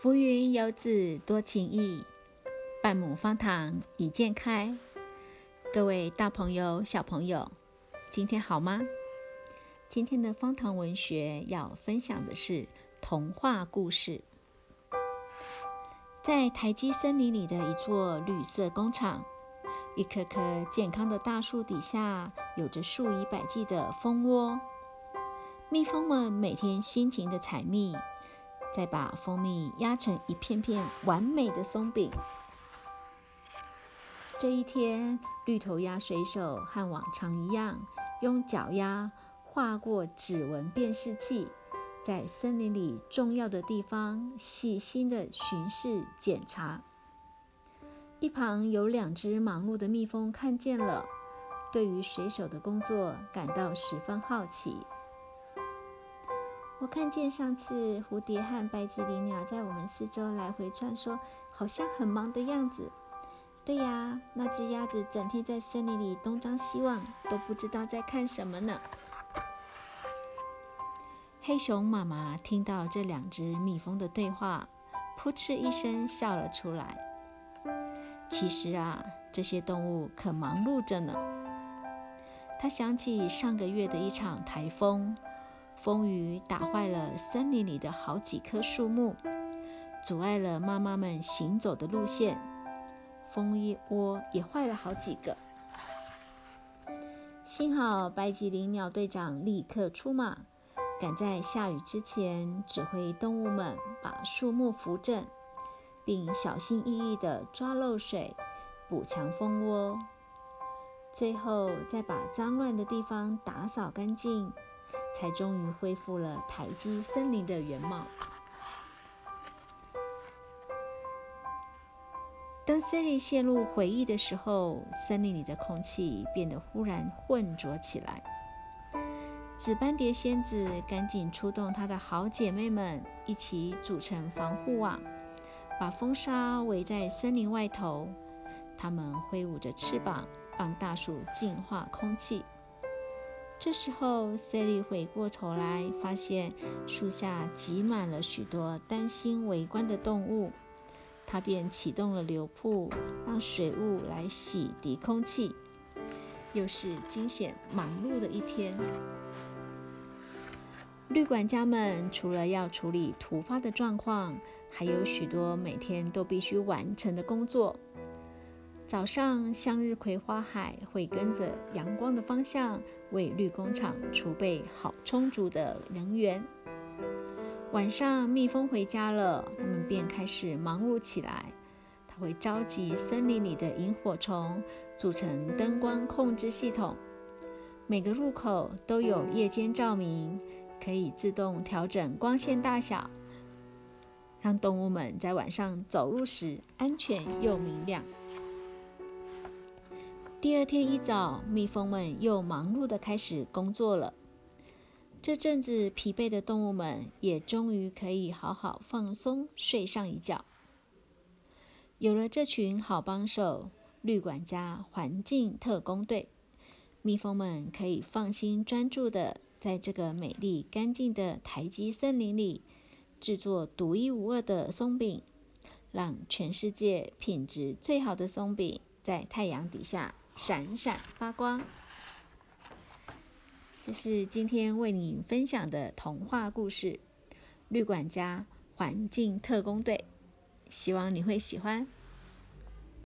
浮云游子多情意，半亩方塘一鉴开。各位大朋友、小朋友，今天好吗？今天的方塘文学要分享的是童话故事。在台基森林里的一座绿色工厂，一棵棵健康的大树底下，有着数以百计的蜂窝。蜜蜂们每天辛勤的采蜜。再把蜂蜜压成一片片完美的松饼。这一天，绿头鸭水手和往常一样，用脚丫划过指纹辨识器，在森林里重要的地方细心的巡视检查。一旁有两只忙碌的蜜蜂看见了，对于水手的工作感到十分好奇。我看见上次蝴蝶和白吉林鸟在我们四周来回穿梭，好像很忙的样子。对呀，那只鸭子整天在森林里东张西望，都不知道在看什么呢。黑熊妈妈听到这两只蜜蜂的对话，扑哧一声笑了出来。其实啊，这些动物可忙碌着呢。她想起上个月的一场台风。风雨打坏了森林里的好几棵树木，阻碍了妈妈们行走的路线。蜂窝也坏了好几个。幸好白吉林鸟队长立刻出马，赶在下雨之前指挥动物们把树木扶正，并小心翼翼地抓漏水、补强蜂窝，最后再把脏乱的地方打扫干净。才终于恢复了台基森林的原貌。当森林陷入回忆的时候，森林里的空气变得忽然浑浊起来。紫斑蝶仙子赶紧出动她的好姐妹们，一起组成防护网，把风沙围在森林外头。它们挥舞着翅膀，帮大树净化空气。这时候，Sally 回过头来，发现树下挤满了许多担心围观的动物。他便启动了流瀑，让水雾来洗涤空气。又是惊险忙碌的一天。绿管家们除了要处理突发的状况，还有许多每天都必须完成的工作。早上，向日葵花海会跟着阳光的方向，为绿工厂储备好充足的能源。晚上，蜜蜂回家了，它们便开始忙碌起来。它会召集森林里的萤火虫，组成灯光控制系统。每个入口都有夜间照明，可以自动调整光线大小，让动物们在晚上走路时安全又明亮。第二天一早，蜜蜂们又忙碌地开始工作了。这阵子，疲惫的动物们也终于可以好好放松，睡上一觉。有了这群好帮手——绿管家环境特工队，蜜蜂们可以放心专注地在这个美丽干净的台基森林里制作独一无二的松饼，让全世界品质最好的松饼在太阳底下。闪闪发光，这是今天为你分享的童话故事《绿管家环境特工队》，希望你会喜欢。